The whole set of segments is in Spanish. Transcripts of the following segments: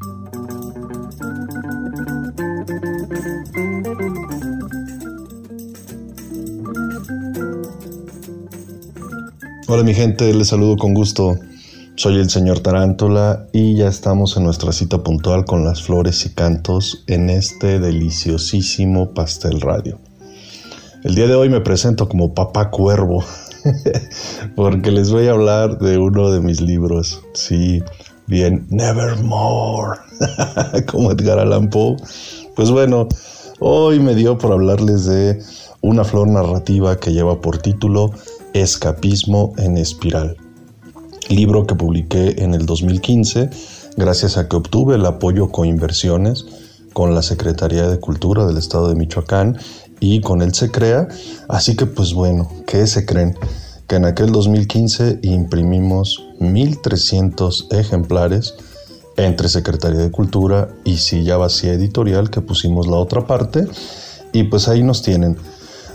Hola mi gente, les saludo con gusto. Soy el señor Tarántula y ya estamos en nuestra cita puntual con las flores y cantos en este deliciosísimo pastel radio. El día de hoy me presento como Papá Cuervo porque les voy a hablar de uno de mis libros. Sí, bien, Nevermore, como Edgar Allan Poe. Pues bueno, hoy me dio por hablarles de una flor narrativa que lleva por título Escapismo en Espiral libro que publiqué en el 2015 gracias a que obtuve el apoyo con inversiones con la Secretaría de Cultura del Estado de Michoacán y con el SECREA. Así que pues bueno, ¿qué se creen? Que en aquel 2015 imprimimos 1.300 ejemplares entre Secretaría de Cultura y Silla Vacía Editorial que pusimos la otra parte. Y pues ahí nos tienen,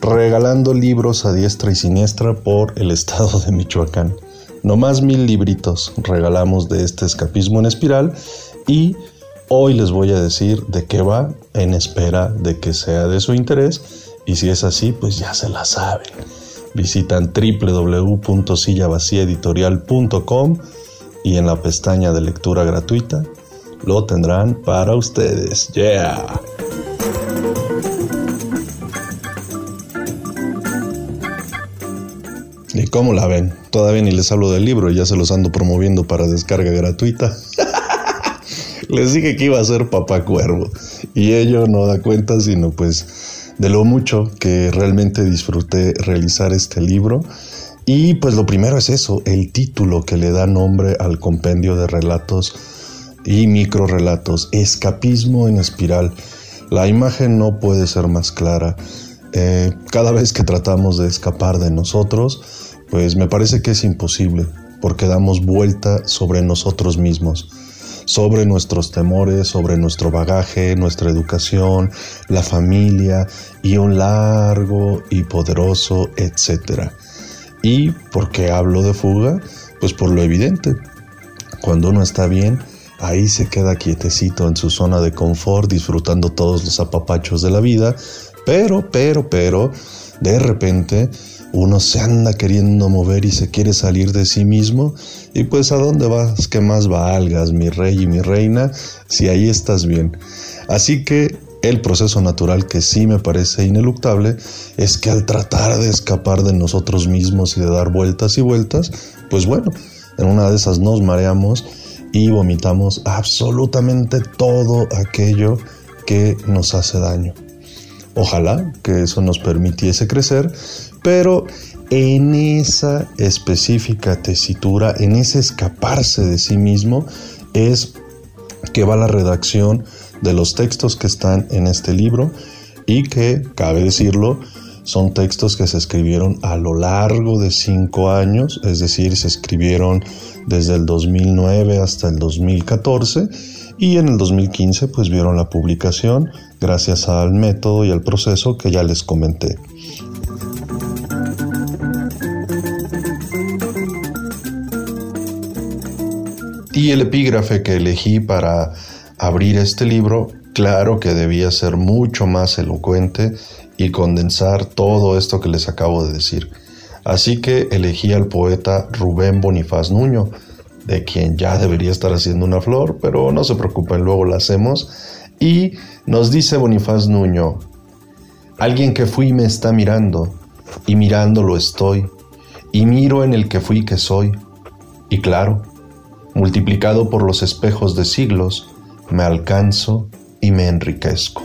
regalando libros a diestra y siniestra por el Estado de Michoacán. No más mil libritos regalamos de este escapismo en espiral y hoy les voy a decir de qué va en espera de que sea de su interés y si es así pues ya se la saben. Visitan www.sillavaciaeditorial.com y en la pestaña de lectura gratuita lo tendrán para ustedes. Yeah. ¿Y cómo la ven? Todavía ni les hablo del libro, ya se los ando promoviendo para descarga gratuita. les dije que iba a ser papá cuervo y ello no da cuenta sino pues de lo mucho que realmente disfruté realizar este libro. Y pues lo primero es eso, el título que le da nombre al compendio de relatos y micro relatos, Escapismo en Espiral. La imagen no puede ser más clara. Eh, cada vez que tratamos de escapar de nosotros, pues me parece que es imposible, porque damos vuelta sobre nosotros mismos, sobre nuestros temores, sobre nuestro bagaje, nuestra educación, la familia y un largo y poderoso etcétera. ¿Y por qué hablo de fuga? Pues por lo evidente. Cuando uno está bien, ahí se queda quietecito en su zona de confort, disfrutando todos los apapachos de la vida, pero, pero, pero, de repente uno se anda queriendo mover y se quiere salir de sí mismo, y pues a dónde vas que más valgas, mi rey y mi reina, si ahí estás bien. Así que el proceso natural que sí me parece ineluctable es que al tratar de escapar de nosotros mismos y de dar vueltas y vueltas, pues bueno, en una de esas nos mareamos y vomitamos absolutamente todo aquello que nos hace daño. Ojalá que eso nos permitiese crecer, pero en esa específica tesitura, en ese escaparse de sí mismo, es que va la redacción de los textos que están en este libro y que, cabe decirlo, son textos que se escribieron a lo largo de cinco años, es decir, se escribieron desde el 2009 hasta el 2014 y en el 2015 pues vieron la publicación gracias al método y al proceso que ya les comenté. Y el epígrafe que elegí para abrir este libro, claro que debía ser mucho más elocuente y condensar todo esto que les acabo de decir. Así que elegí al poeta Rubén Bonifaz Nuño, de quien ya debería estar haciendo una flor, pero no se preocupen, luego la hacemos. Y nos dice Bonifaz Nuño, alguien que fui me está mirando, y mirándolo estoy, y miro en el que fui que soy, y claro, multiplicado por los espejos de siglos, me alcanzo y me enriquezco.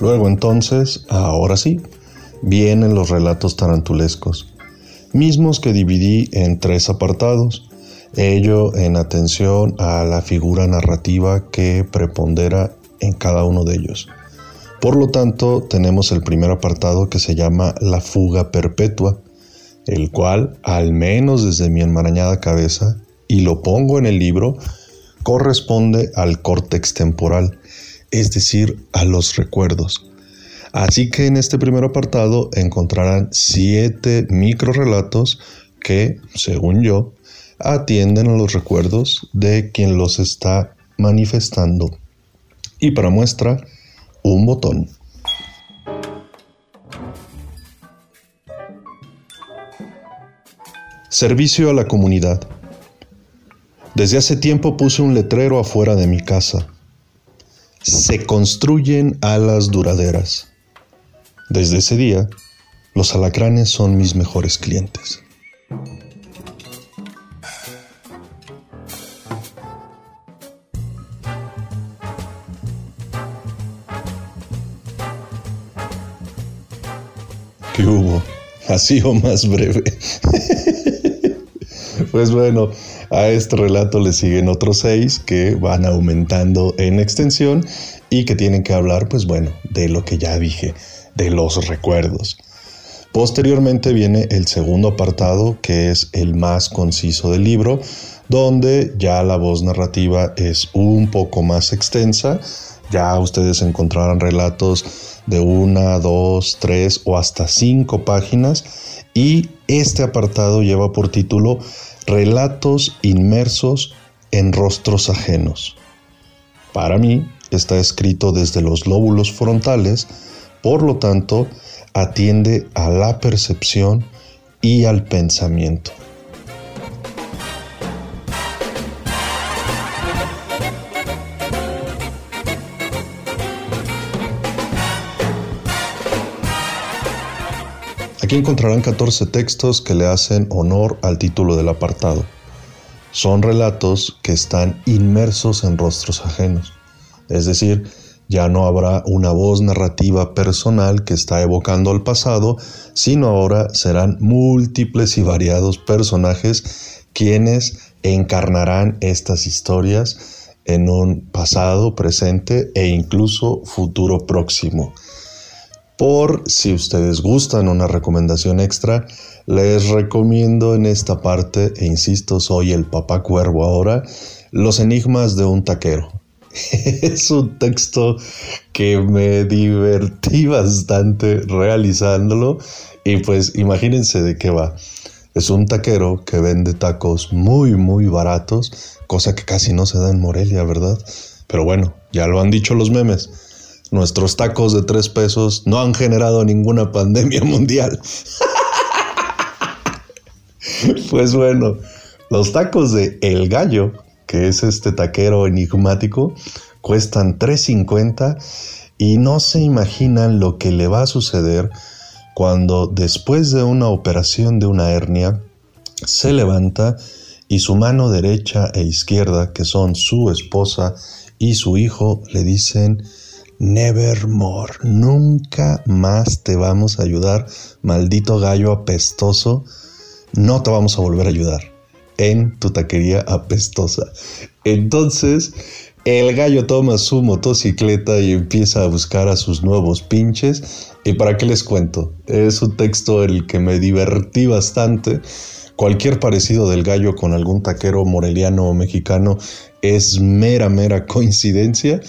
Luego entonces, ahora sí, vienen los relatos tarantulescos, mismos que dividí en tres apartados, ello en atención a la figura narrativa que prepondera en cada uno de ellos. Por lo tanto, tenemos el primer apartado que se llama La fuga perpetua, el cual, al menos desde mi enmarañada cabeza, y lo pongo en el libro, corresponde al córtex temporal, es decir, a los recuerdos. Así que en este primer apartado encontrarán siete microrelatos que, según yo, atienden a los recuerdos de quien los está manifestando. Y para muestra, un botón. Servicio a la comunidad. Desde hace tiempo puse un letrero afuera de mi casa. Se construyen alas duraderas. Desde ese día, los alacranes son mis mejores clientes. ¿Qué hubo? Así o más breve. pues bueno, a este relato le siguen otros seis que van aumentando en extensión y que tienen que hablar, pues bueno, de lo que ya dije, de los recuerdos. Posteriormente viene el segundo apartado, que es el más conciso del libro, donde ya la voz narrativa es un poco más extensa. Ya ustedes encontrarán relatos de una, dos, tres o hasta cinco páginas y este apartado lleva por título Relatos inmersos en rostros ajenos. Para mí está escrito desde los lóbulos frontales, por lo tanto, atiende a la percepción y al pensamiento. Aquí encontrarán 14 textos que le hacen honor al título del apartado. Son relatos que están inmersos en rostros ajenos, es decir, ya no habrá una voz narrativa personal que está evocando al pasado, sino ahora serán múltiples y variados personajes quienes encarnarán estas historias en un pasado, presente e incluso futuro próximo. Por si ustedes gustan una recomendación extra, les recomiendo en esta parte, e insisto, soy el papá cuervo ahora, Los enigmas de un taquero. es un texto que me divertí bastante realizándolo y pues imagínense de qué va. Es un taquero que vende tacos muy muy baratos, cosa que casi no se da en Morelia, ¿verdad? Pero bueno, ya lo han dicho los memes nuestros tacos de tres pesos no han generado ninguna pandemia mundial. pues bueno, los tacos de El Gallo, que es este taquero enigmático, cuestan 3.50 y no se imaginan lo que le va a suceder cuando después de una operación de una hernia se levanta y su mano derecha e izquierda, que son su esposa y su hijo, le dicen, Nevermore. Nunca más te vamos a ayudar, maldito gallo apestoso. No te vamos a volver a ayudar en tu taquería apestosa. Entonces, el gallo toma su motocicleta y empieza a buscar a sus nuevos pinches. ¿Y para qué les cuento? Es un texto el que me divertí bastante. Cualquier parecido del gallo con algún taquero moreliano o mexicano es mera, mera coincidencia.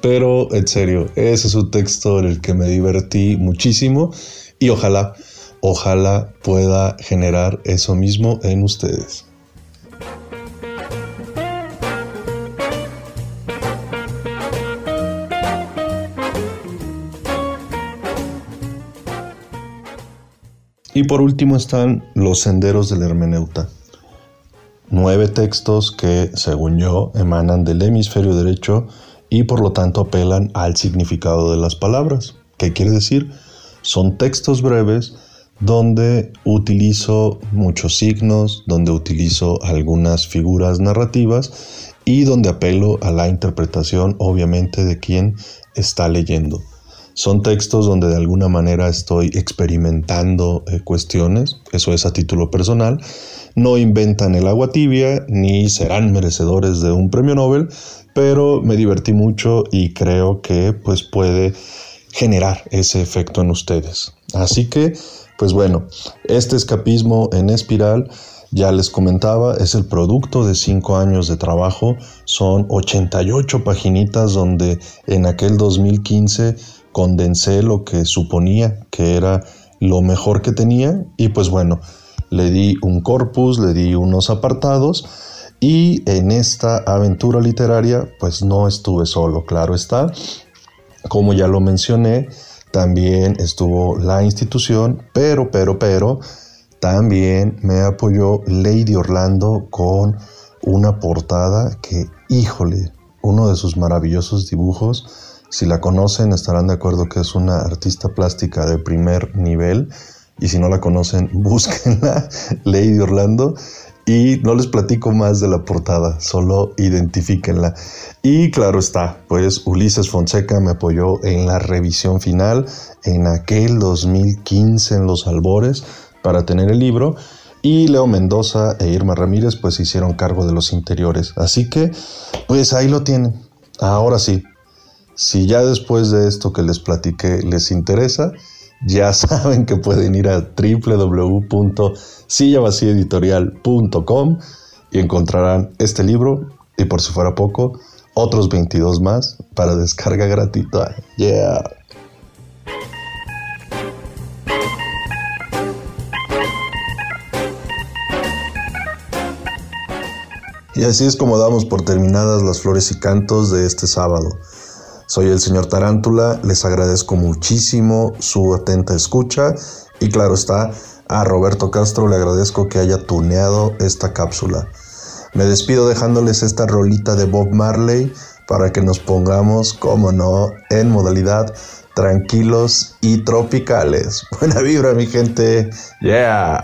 Pero en serio, ese es un texto en el que me divertí muchísimo y ojalá, ojalá pueda generar eso mismo en ustedes. Y por último están los senderos del hermeneuta. Nueve textos que, según yo, emanan del hemisferio derecho y por lo tanto apelan al significado de las palabras. ¿Qué quiere decir? Son textos breves donde utilizo muchos signos, donde utilizo algunas figuras narrativas y donde apelo a la interpretación obviamente de quien está leyendo. Son textos donde de alguna manera estoy experimentando eh, cuestiones, eso es a título personal, no inventan el agua tibia ni serán merecedores de un premio Nobel, pero me divertí mucho y creo que pues puede generar ese efecto en ustedes. Así que, pues bueno, este escapismo en espiral, ya les comentaba, es el producto de cinco años de trabajo, son 88 paginitas donde en aquel 2015 condensé lo que suponía que era lo mejor que tenía y pues bueno, le di un corpus, le di unos apartados y en esta aventura literaria pues no estuve solo, claro está. Como ya lo mencioné, también estuvo la institución, pero, pero, pero, también me apoyó Lady Orlando con una portada que, híjole, uno de sus maravillosos dibujos. Si la conocen estarán de acuerdo que es una artista plástica de primer nivel. Y si no la conocen, búsquenla, Lady Orlando. Y no les platico más de la portada, solo identifíquenla. Y claro está, pues Ulises Fonseca me apoyó en la revisión final en aquel 2015 en los albores para tener el libro. Y Leo Mendoza e Irma Ramírez pues hicieron cargo de los interiores. Así que pues ahí lo tienen. Ahora sí, si ya después de esto que les platiqué les interesa, ya saben que pueden ir a www.sillavaciaeditorial.com y encontrarán este libro y por si fuera poco, otros 22 más para descarga gratuita. Yeah. Y así es como damos por terminadas las flores y cantos de este sábado. Soy el señor Tarántula, les agradezco muchísimo su atenta escucha y claro está, a Roberto Castro le agradezco que haya tuneado esta cápsula. Me despido dejándoles esta rolita de Bob Marley para que nos pongamos, como no, en modalidad tranquilos y tropicales. Buena vibra mi gente, yeah.